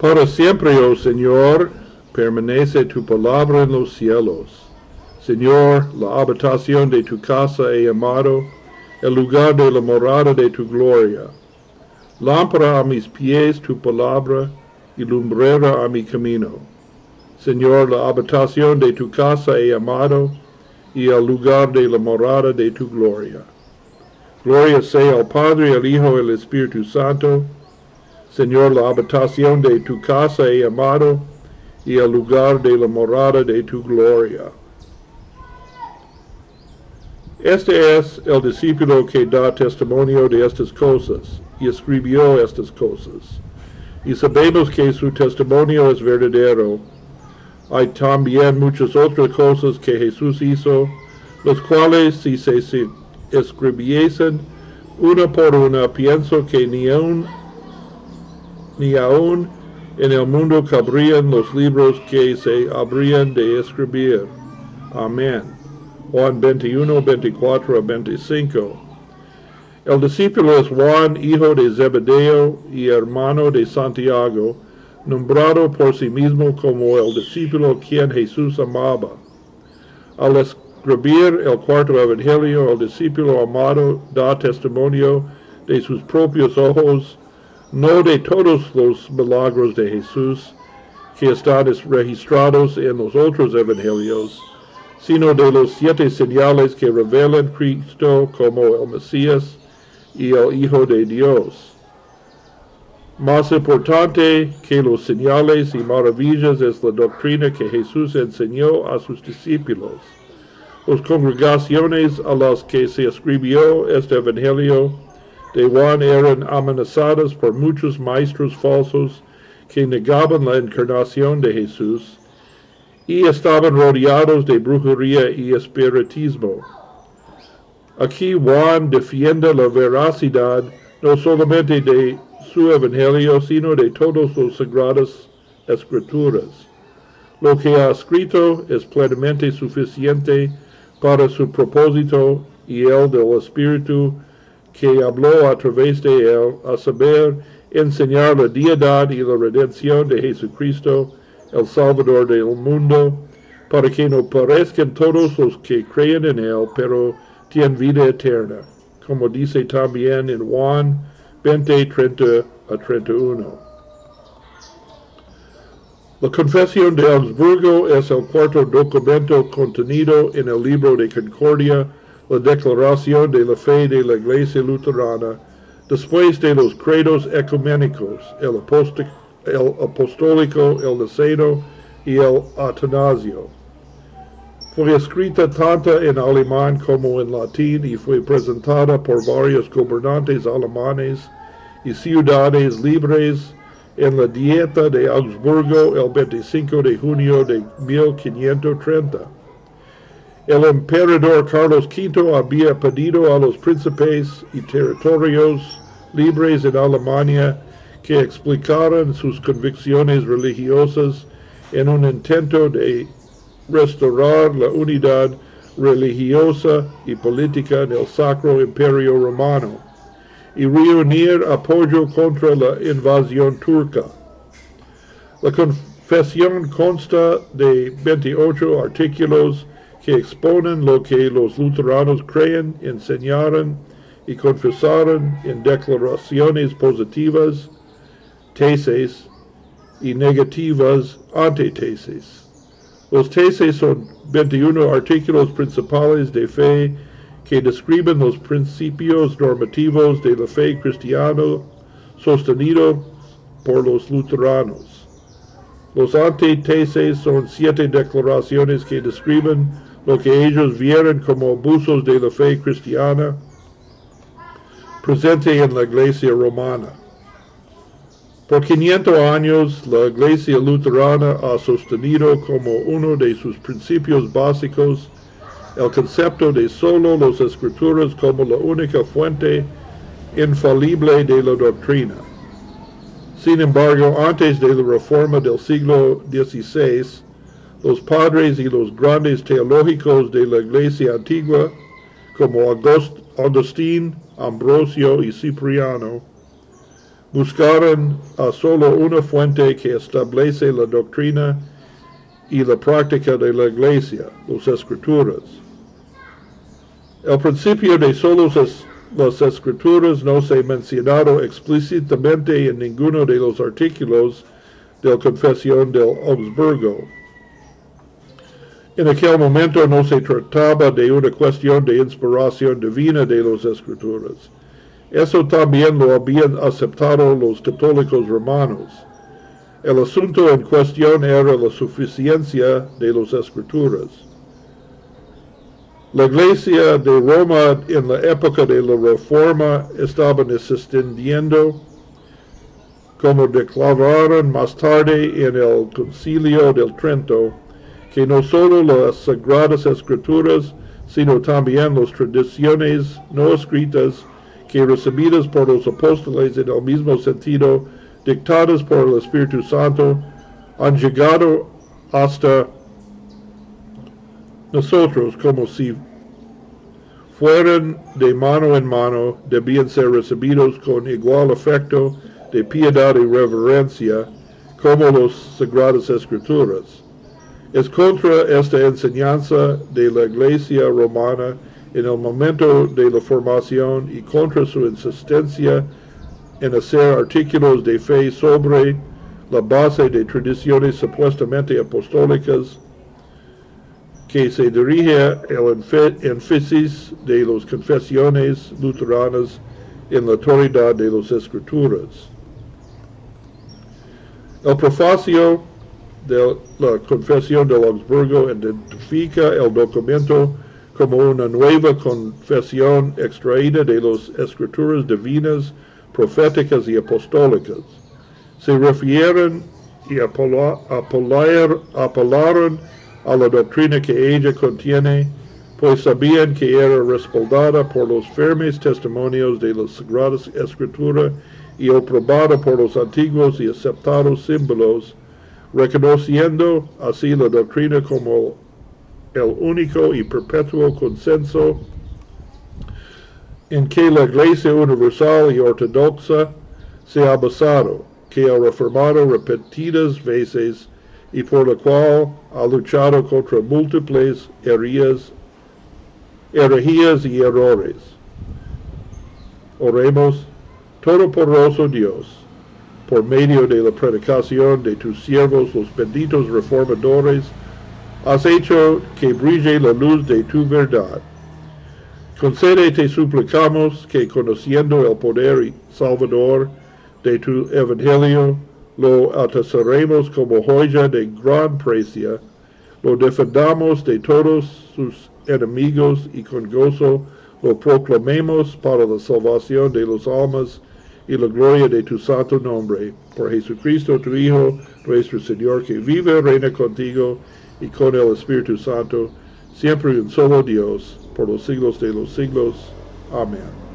Para siempre, oh Señor, permanece tu palabra en los cielos. Señor, la habitación de tu casa he amado, el lugar de la morada de tu gloria. Lámpara a mis pies tu palabra y lumbrera a mi camino. Señor, la habitación de tu casa he amado y el lugar de la morada de tu gloria. Gloria sea al Padre, al Hijo y al Espíritu Santo. Señor, la habitación de tu casa he amado y el lugar de la morada de tu gloria. Este es el discípulo que da testimonio de estas cosas y escribió estas cosas. Y sabemos que su testimonio es verdadero. Hay también muchas otras cosas que Jesús hizo, las cuales si se escribiesen una por una, pienso que ni aún, ni aún en el mundo cabrían los libros que se habrían de escribir. Amén. Juan 21, 24 a 25. El discípulo es Juan, hijo de Zebedeo y hermano de Santiago, nombrado por sí mismo como el discípulo quien Jesús amaba. Al escribir el cuarto evangelio, el discípulo amado da testimonio de sus propios ojos, no de todos los milagros de Jesús que están registrados en los otros evangelios, sino de los siete señales que revelan Cristo como el Mesías y el Hijo de Dios. Más importante que los señales y maravillas es la doctrina que Jesús enseñó a sus discípulos. Las congregaciones a las que se escribió este Evangelio de Juan eran amenazadas por muchos maestros falsos que negaban la encarnación de Jesús y estaban rodeados de brujería y espiritismo. Aquí Juan defiende la veracidad no solamente de su evangelio, sino de todas las sagradas escrituras. Lo que ha escrito es plenamente suficiente para su propósito y el del Espíritu que habló a través de él, a saber, enseñar la deidad y la redención de Jesucristo el Salvador del mundo, para que no parezcan todos los que creen en él, pero tienen vida eterna, como dice también en Juan 20, 30 a 31. La Confesión de Augsburgo es el cuarto documento contenido en el libro de Concordia, la Declaración de la Fe de la Iglesia Luterana, después de los credos ecuménicos, el apóstol el apostólico, el niceno y el atanasio. Fue escrita tanto en alemán como en latín y fue presentada por varios gobernantes alemanes y ciudades libres en la dieta de Augsburgo el 25 de junio de 1530. El emperador Carlos V había pedido a los príncipes y territorios libres en Alemania que explicaran sus convicciones religiosas en un intento de restaurar la unidad religiosa y política del Sacro Imperio Romano y reunir apoyo contra la invasión turca. La confesión consta de 28 artículos que exponen lo que los luteranos creen, enseñaron y confesaron en declaraciones positivas tesis y negativas antetesis. Los tesis son 21 artículos principales de fe que describen los principios normativos de la fe cristiana sostenido por los luteranos. Los antetesis son siete declaraciones que describen lo que ellos vieron como abusos de la fe cristiana presente en la iglesia romana. Por 500 años, la Iglesia Luterana ha sostenido como uno de sus principios básicos el concepto de solo las escrituras como la única fuente infalible de la doctrina. Sin embargo, antes de la reforma del siglo XVI, los padres y los grandes teológicos de la Iglesia antigua, como Agustín, Ambrosio y Cipriano, buscaron a solo una fuente que establece la doctrina y la práctica de la iglesia, las escrituras. El principio de solos es- las escrituras no se ha mencionado explícitamente en ninguno de los artículos de la Confesión del Augsburgo. En aquel momento no se trataba de una cuestión de inspiración divina de las escrituras. Eso también lo habían aceptado los católicos romanos. El asunto en cuestión era la suficiencia de las escrituras. La iglesia de Roma en la época de la Reforma estaba insistiendo, como declararon más tarde en el Concilio del Trento, que no solo las sagradas escrituras, sino también las tradiciones no escritas que recibidas por los apóstoles en el mismo sentido, dictadas por el Espíritu Santo, han llegado hasta nosotros como si fueran de mano en mano, debían ser recibidos con igual afecto de piedad y reverencia como las sagradas escrituras. Es contra esta enseñanza de la Iglesia romana en el momento de la formación y contra su insistencia en hacer artículos de fe sobre la base de tradiciones supuestamente apostólicas que se dirige el énfasis de las confesiones luteranas en la autoridad de las escrituras. El prefacio de la Confesión de Augsburgo identifica el documento como una nueva confesión extraída de las escrituras divinas, proféticas y apostólicas. Se refieren y apelaron a la doctrina que ella contiene, pues sabían que era respaldada por los firmes testimonios de la Sagrada Escritura y aprobada por los antiguos y aceptados símbolos, reconociendo así la doctrina como el único y perpetuo consenso en que la Iglesia Universal y Ortodoxa se ha basado, que ha reformado repetidas veces y por la cual ha luchado contra múltiples herías, herejías y errores. Oremos, Todopoderoso Dios, por medio de la predicación de tus siervos, los benditos reformadores, has hecho que brille la luz de tu verdad. Concede, te suplicamos, que conociendo el poder y salvador de tu evangelio, lo atesoremos como joya de gran precia, lo defendamos de todos sus enemigos y con gozo lo proclamemos para la salvación de las almas y la gloria de tu santo nombre. Por Jesucristo, tu Hijo, nuestro Señor, que vive reina contigo y con el Espíritu Santo, siempre y un solo Dios, por los siglos de los siglos. Amén.